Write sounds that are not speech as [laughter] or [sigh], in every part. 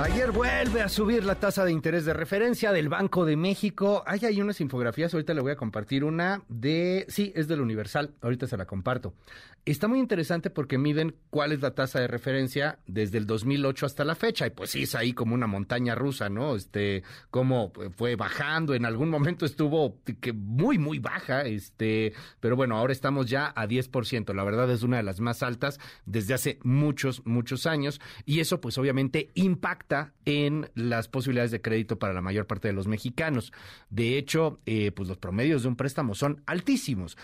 Ayer vuelve a subir la tasa de interés de referencia del Banco de México. Hay ahí unas infografías, ahorita le voy a compartir una de, sí, es del Universal, ahorita se la comparto. Está muy interesante porque miden cuál es la tasa de referencia desde el 2008 hasta la fecha y pues sí es ahí como una montaña rusa, ¿no? Este, cómo fue bajando, en algún momento estuvo muy muy baja, este, pero bueno, ahora estamos ya a 10%. La verdad es una de las más altas desde hace muchos muchos años y eso pues obviamente impacta en las posibilidades de crédito para la mayor parte de los mexicanos. De hecho, eh, pues los promedios de un préstamo son altísimos.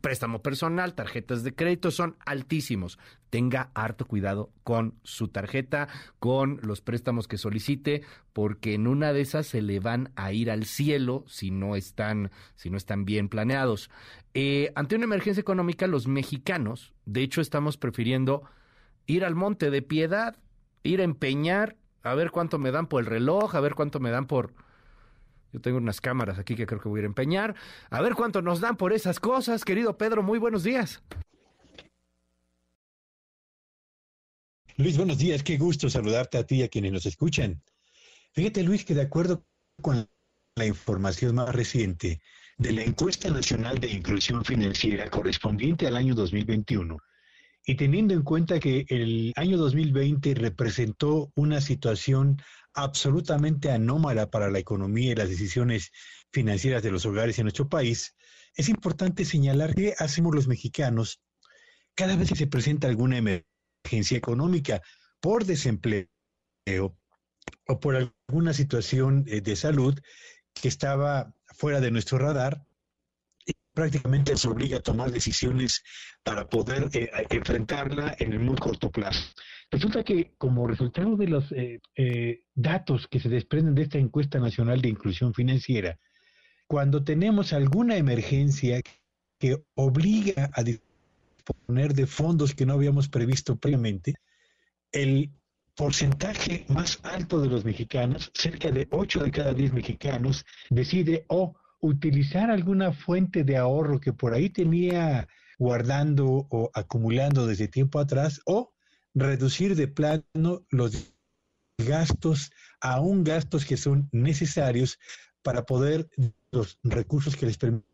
préstamo personal, tarjetas de crédito son altísimos. Tenga harto cuidado con su tarjeta, con los préstamos que solicite, porque en una de esas se le van a ir al cielo si no están, si no están bien planeados. Eh, ante una emergencia económica, los mexicanos, de hecho, estamos prefiriendo ir al monte de piedad, ir a empeñar a ver cuánto me dan por el reloj, a ver cuánto me dan por... Yo tengo unas cámaras aquí que creo que voy a ir a empeñar. A ver cuánto nos dan por esas cosas, querido Pedro. Muy buenos días. Luis, buenos días. Qué gusto saludarte a ti y a quienes nos escuchan. Fíjate, Luis, que de acuerdo con la información más reciente de la encuesta nacional de inclusión financiera correspondiente al año 2021, y teniendo en cuenta que el año 2020 representó una situación absolutamente anómala para la economía y las decisiones financieras de los hogares en nuestro país, es importante señalar que hacemos los mexicanos cada vez que se presenta alguna emergencia económica por desempleo o por alguna situación eh, de salud que estaba fuera de nuestro radar, prácticamente se obliga a tomar decisiones para poder eh, enfrentarla en el muy corto plazo. Resulta que como resultado de los eh, eh, datos que se desprenden de esta encuesta nacional de inclusión financiera, cuando tenemos alguna emergencia que obliga a disponer de fondos que no habíamos previsto previamente, el porcentaje más alto de los mexicanos, cerca de 8 de cada 10 mexicanos, decide o utilizar alguna fuente de ahorro que por ahí tenía guardando o acumulando desde tiempo atrás o reducir de plano los gastos, aún gastos que son necesarios para poder los recursos que les permiten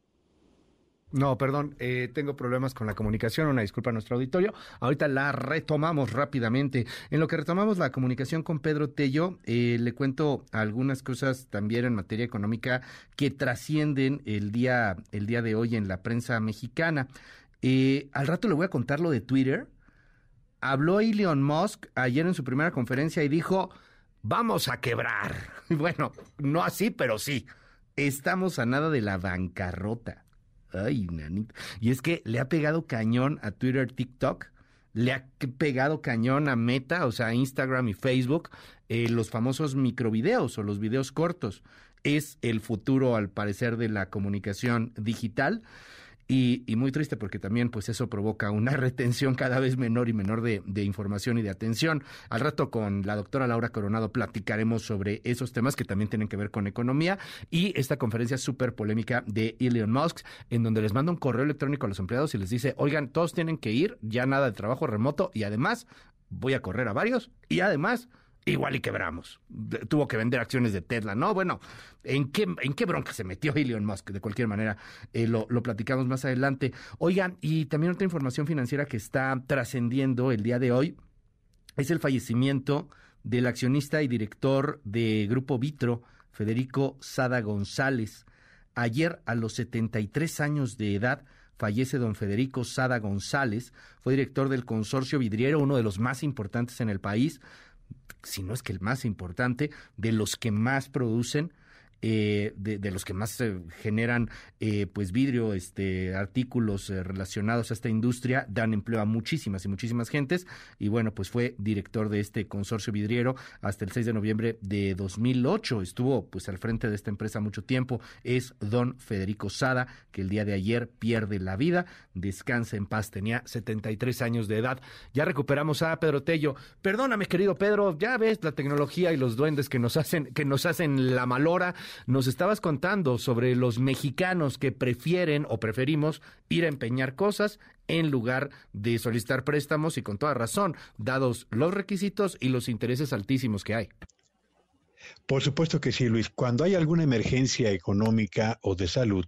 no, perdón, eh, tengo problemas con la comunicación, una disculpa a nuestro auditorio. Ahorita la retomamos rápidamente. En lo que retomamos la comunicación con Pedro Tello, eh, le cuento algunas cosas también en materia económica que trascienden el día, el día de hoy en la prensa mexicana. Eh, al rato le voy a contar lo de Twitter. Habló Elon Musk ayer en su primera conferencia y dijo, vamos a quebrar. [laughs] Bueno, no así, pero sí. Estamos a nada de la bancarrota. Ay. Y es que le ha pegado cañón a Twitter, TikTok. Le ha pegado cañón a Meta, o sea, Instagram y Facebook, eh, los famosos microvideos o los videos cortos. Es el futuro, al parecer, de la comunicación digital. Y, muy triste porque también pues eso provoca una [laughs] retención cada vez menor y menor de, información y de atención. Al rato con la doctora Laura Coronado platicaremos sobre esos temas que también tienen que ver con economía y esta conferencia súper polémica de Elon Musk en donde les manda un correo electrónico a los empleados y les dice, oigan, todos tienen que ir, ya nada de trabajo remoto y además voy a correr a varios y además igual y quebramos. tuvo que vender acciones de Tesla. No, bueno, ¿en qué, en qué bronca se metió [laughs] Elon Musk? De cualquier manera, eh, lo, lo, platicamos más adelante. Oigan, y también otra información financiera que está trascendiendo el día de hoy es el fallecimiento del accionista y director de Grupo Vitro, Federico Sada González. Ayer, a los 73 años de edad, fallece don Federico Sada González, fue director del consorcio vidriero, uno de los más importantes en el país, si no es que el más importante, de los que más producen. Eh, de, los que más generan eh, pues vidrio, este, artículos relacionados a esta industria, dan empleo a muchísimas y muchísimas gentes. Y bueno, pues fue director de este consorcio vidriero hasta el 6 de noviembre de 2008. Estuvo pues al frente de esta empresa mucho tiempo. Es don Federico Sada, que el día de ayer pierde la vida. Descansa en paz, tenía 73 años de edad. Ya recuperamos a Pedro Tello. Perdóname, querido Pedro, ya ves la tecnología y los duendes que nos hacen, que nos hacen la malora. Nos estabas contando sobre los mexicanos que prefieren o preferimos ir a empeñar cosas en lugar de solicitar préstamos y con toda razón, dados los requisitos y los intereses altísimos que hay. Por supuesto que sí, Luis. Cuando hay alguna emergencia económica o de salud,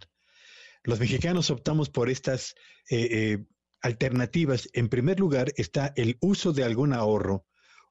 los mexicanos optamos por estas eh, eh, alternativas. En primer lugar está el uso de algún ahorro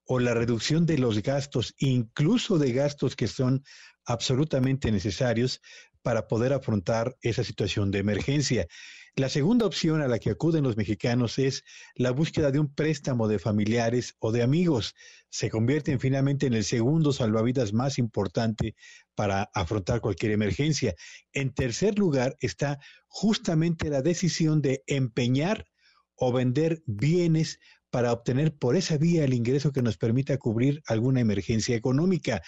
o la reducción de los gastos, incluso de gastos que son absolutamente necesarios para poder afrontar esa situación de emergencia. La segunda opción a la que acuden los mexicanos es la búsqueda de un préstamo de familiares o de amigos. Se convierten finalmente en el segundo salvavidas más importante para afrontar cualquier emergencia. En tercer lugar está justamente la decisión de empeñar o vender bienes para obtener por esa vía el ingreso que nos permita cubrir alguna emergencia económica.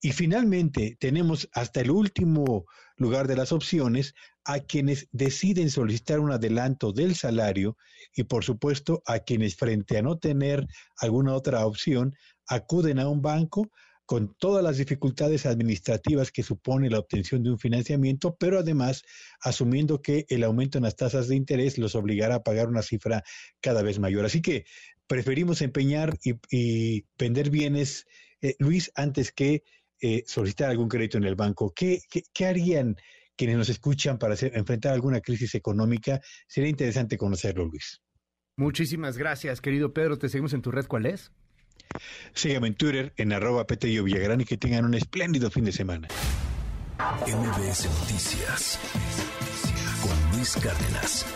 Y finalmente tenemos hasta el último lugar de las opciones a quienes deciden solicitar un adelanto del salario y por supuesto a quienes frente a no tener alguna otra opción acuden a un banco con todas las dificultades administrativas que supone la obtención de un financiamiento, pero además asumiendo que el aumento en las tasas de interés los obligará a pagar una cifra cada vez mayor. Así que preferimos empeñar y, vender bienes, eh, Luis, antes que eh, solicitar algún crédito en el banco. ¿Qué, qué, harían quienes nos escuchan para enfrentar alguna crisis económica? Sería interesante conocerlo, Luis. Muchísimas gracias, querido Pedro. Te seguimos en tu red. ¿Cuál es? Sígueme en Twitter en arroba Petello Villagrán y que tengan un espléndido fin de semana. MBS Noticias con Luis Cárdenas.